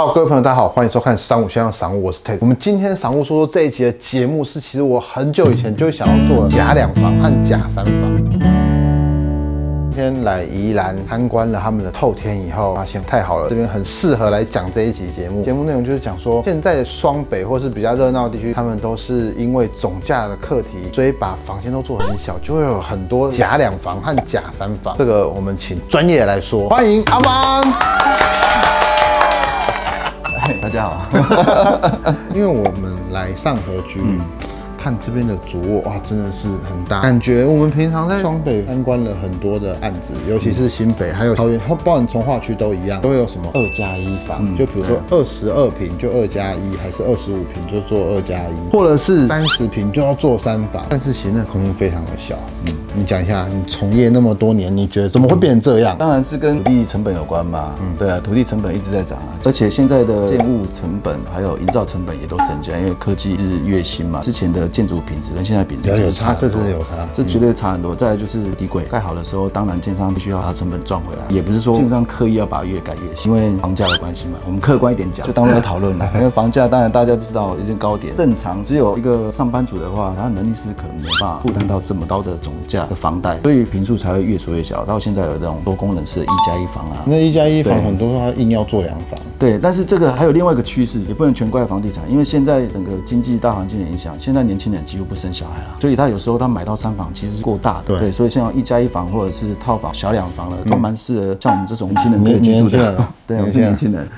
好，各位朋友，大家好，欢迎收看商务先生商务，我是 t。我们今天商务说说这一集的节目是，其实我很久以前就想要做假两房和假三房。今天来宜兰参观了他们的透天以后，发现太好了，这边很适合来讲这一集节目。节目内容就是讲说，现在的双北或是比较热闹的地区，他们都是因为总价的课题，所以把房间都做很小，就会有很多假两房和假三房。这个我们请专业来说，欢迎阿邦。大家好，因为我们来上河居。看这边的主卧，哇，真的是很大。感觉我们平常在双北参观了很多的案子，尤其是新北，还有桃园，包含从化区都一样，都有什么二加一房，就比如说二十二平就二加一，还是二十五平就做二加一，或者是三十平就要做三房。但是其实那空间非常的小。嗯，你讲一下，你从业那么多年，你觉得怎么会变成这样？当然是跟土地成本有关嘛。嗯，对啊，土地成本一直在涨啊，而且现在的建物成本还有营造成本也都增加，因为科技日月新嘛。之前的建筑品质跟现在比，有差，这是有差，这绝对差很多。再来就是地轨盖好的时候，当然建商必须要把成本赚回来，也不是说建商刻意要把越盖越新，因为房价的关系嘛。我们客观一点讲，就当做讨论了。因为房价当然大家都知道已经高点，正常只有一个上班族的话，他能力是可能没办法负担到这么高的总价的房贷，所以平数才会越缩越小。到现在有这种多功能式的一加一房啊，那一加一房很多他硬要做两房。对，但是这个还有另外一个趋势，也不能全怪房地产，因为现在整个经济大环境的影响，现在年轻人几乎不生小孩了，所以他有时候他买到三房其实是过大的。对，所以像一加一房或者是套房、小两房的，都蛮适合像我们这种年轻人可以居住的。对，我是年轻人。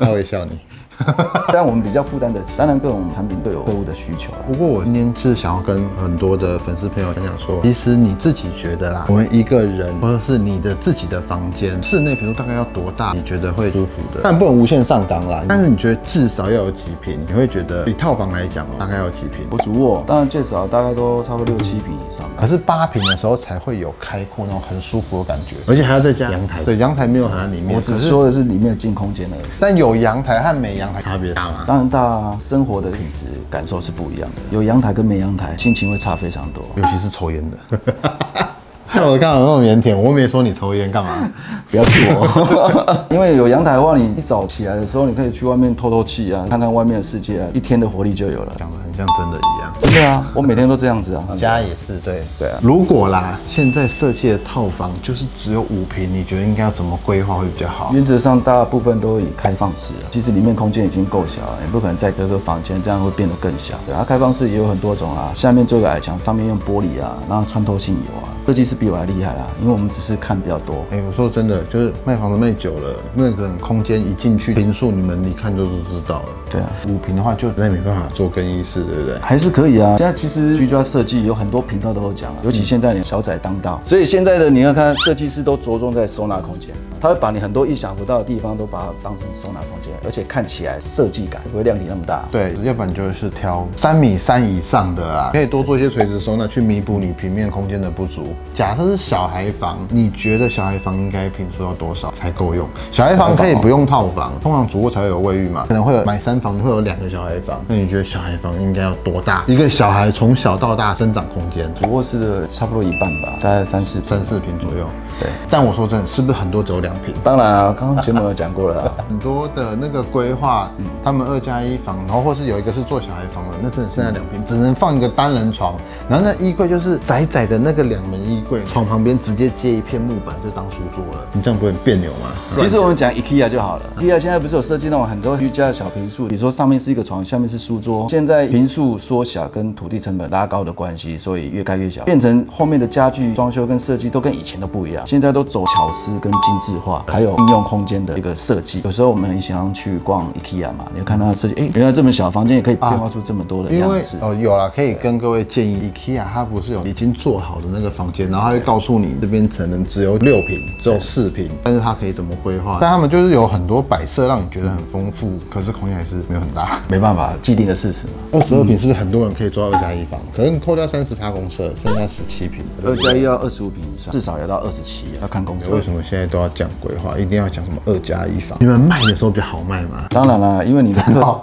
他会笑你。但我们比较负担得起，当然各种产品都有客户的需求。不过我今天是想要跟很多的粉丝朋友讲讲说，其实你自己觉得啦，我们一个人或者是你的自己的房间室内平数大概要多大，你觉得会舒服的？但不能无限上档啦。但是你觉得至少要有几平？你会觉得以套房来讲哦，大概要几平？我主卧当然最少大概都差不多六七平以上。可是八平的时候才会有开阔那种很舒服的感觉，而且还要再加阳台。对，阳台没有含在里面。我只是说的是里面的净空间而已。但有阳台和没阳台差别大吗？当然大，啊生活的品质感受是不一样的。有阳台跟没阳台，心情会差非常多，尤其是抽烟的。像我刚刚那么腼腆，我没说你抽烟干嘛？不要气我。因为有阳台的话，你一早起来的时候，你可以去外面透透气啊，看看外面的世界啊，一天的活力就有了。讲的很像真的一样。真的啊，我每天都这样子啊。家也是，对对啊。如果啦，现在设计的套房就是只有五平，你觉得应该要怎么规划会比较好？原则上大部分都以开放式啊，其实里面空间已经够小了，也不可能再隔个房间，这样会变得更小。对啊，开放式也有很多种啊，下面做个矮墙，上面用玻璃啊，然后穿透性有啊，设计师比我还厉害啦，因为我们只是看比较多。哎，我说真的，就是卖房子卖久了，那个空间一进去，平数你们一看就都知道了。对啊，五平的话就再没办法做更衣室，对不对？还是可以啊。现在其实居家设计有很多频道都有讲啊，尤其现在连小仔当道，所以现在的你要看设计师都着重在收纳空间，他会把你很多意想不到的地方都把它当成收纳空间，而且看起来设计感不会量体那么大。对，要不然就是挑三米三以上的啊，可以多做一些垂直收纳去弥补你平面空间的不足。假设是小孩房，你觉得小孩房应该平数要多少才够用？小孩房可以不用套房，通常主卧才会有卫浴嘛，可能会有买三房会有两个小孩房，那你觉得小孩房应该要多大？一个小孩从小到大生长空间，主卧室的差不多一半吧，在三四三四平左右。对，但我说真的，是不是很多只有两平？当然啊，刚刚节目有讲过了，很多的那个规划，他们二加一房，然后或是有一个是做小孩房的，那真的剩下两平，只能放一个单人床，然后那衣柜就是窄窄的那个两门衣柜，床旁边直接接一片木板就当书桌了，你这样不会很别扭吗？其实我们讲 IKEA 就好了，IKEA 现在不是有设计那种很多居家的小平数，比如说上面是一个床，下面是书桌，现在平数缩小跟土地成本拉高的关系，所以越盖越小，变成后面的家具装修跟设计都跟以前都不一样，现在都走巧思跟精致化，还有应用空间的一个设计。有时候我们很喜欢去逛 IKEA 嘛，你看它的设计，哎，原来这么小房间也可以变化出这么多的样式。哦，有了，可以跟各位建议，IKEA 它不是有已经做好的那个房间，然后他会告诉你这边可能只有六平，只有四平，但是它可以怎么规划？但他们就是有很多摆设，让你觉得很丰富，可是空间还是没有很大，没办法，既定的事实嘛。二十二平是不是很多人可以做二加一房？可能扣掉三十趴公设，剩下十七平。二加一要二十五平以上，至少要到二十七，要看公司。为什么现在都要讲规划？一定要讲什么二加一房？你们卖的时候比较好卖吗？当然了，因为你的客。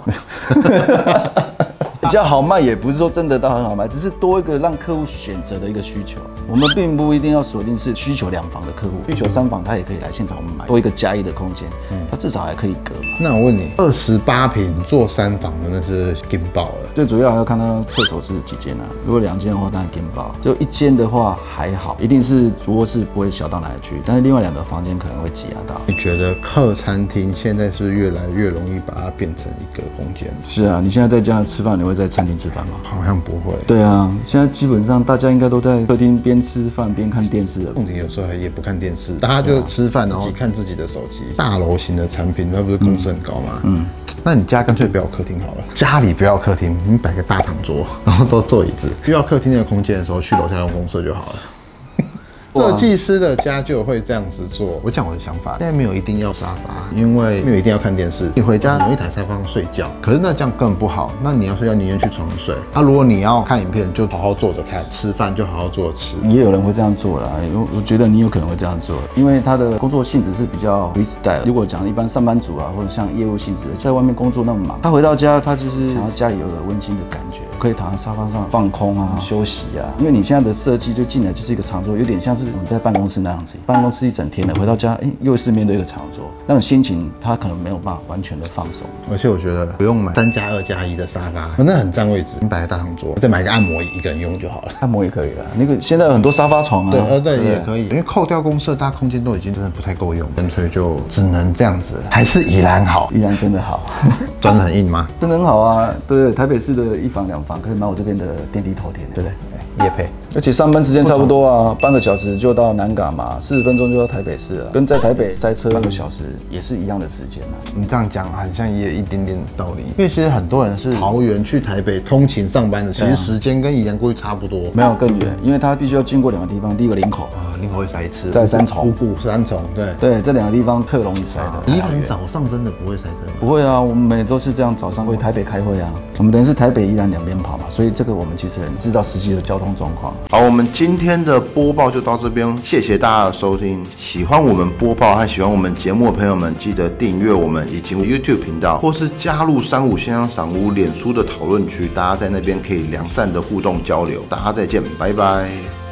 比较好卖，也不是说真的到很好卖，只是多一个让客户选择的一个需求。我们并不一定要锁定是需求两房的客户，需求三房他也可以来现场我们买，多一个加一的空间，他至少还可以隔嘛。那我问你，二十八平做三房的那是劲爆了。最主要还要看他厕所是几间啊？如果两间的话，当然劲爆；就一间的话还好，一定是主卧室不会小到哪里去，但是另外两个房间可能会挤压到。你觉得客餐厅现在是越来越容易把它变成一个空间？是啊，你现在在家吃饭，你会在餐厅吃饭吗？好像不会。对啊，现在基本上大家应该都在客厅边吃饭边看电视了。重点有时候也不看电视，大家就吃饭，然后看自己的手机。大楼型的产品，那不是公司很高吗？嗯，那你家干脆不要客厅好了，家里不要客厅，你摆个大长桌，然后都坐椅子。需要客厅那个空间的时候，去楼下用公社就好了。设计师的家就会这样子做。我讲我的想法，现在没有一定要沙发，因为没有一定要看电视。你回家有一台沙发上睡觉，可是那这样更不好。那你要睡觉，宁愿去床上睡。那如果你要看影片，就好好坐着看；吃饭就好好坐着吃。也有人会这样做啦，我我觉得你有可能会这样做，因为他的工作性质是比较 freestyle。如果讲一般上班族啊，或者像业务性质的，在外面工作那么忙，他回到家，他就是想要家里有个温馨的感觉，可以躺在沙发上放空啊、休息啊。因为你现在的设计就进来就是一个长桌，有点像是我们在办公室那样子，办公室一整天了，回到家，哎，又是面对一个长桌，那种心情他可能没有办法完全的放松。而且我觉得不用买三加二加一的沙发，那很占位置。你摆个大长桌，再买个按摩椅，一个人用就好了。按摩也可以了，那个现在有很多沙发床啊，对，呃，对，也可以。因为扣掉公社，大空间都已经真的不太够用，干脆就只能这样子。还是宜兰好，宜兰真的好，真的很硬吗？真的很好啊。对，台北市的一房两房可以买我这边的电梯头天，对不对？也配。而且上班时间差不多啊，半个小时就到南港嘛，四十分钟就到台北市了，跟在台北塞车半个小时也是一样的时间嘛。你这样讲好像也有一点点道理，因为其实很多人是桃园去台北通勤上班的，其实时间跟宜兰过去差不多。没有更远，因为他必须要经过两个地方，第一个林口，啊，林口会塞一次，在三重乌布三重，对。对，这两个地方特容易塞的。宜兰早上真的不会塞车吗？不会啊，我们每都是这样，早上回台北开会啊，我们等于是台北宜兰两边跑嘛，所以这个我们其实很知道实际的交通状况。好，我们今天的播报就到这边，谢谢大家的收听。喜欢我们播报和喜欢我们节目的朋友们，记得订阅我们以及 YouTube 频道，或是加入三五先生赏屋脸书的讨论区，大家在那边可以良善的互动交流。大家再见，拜拜。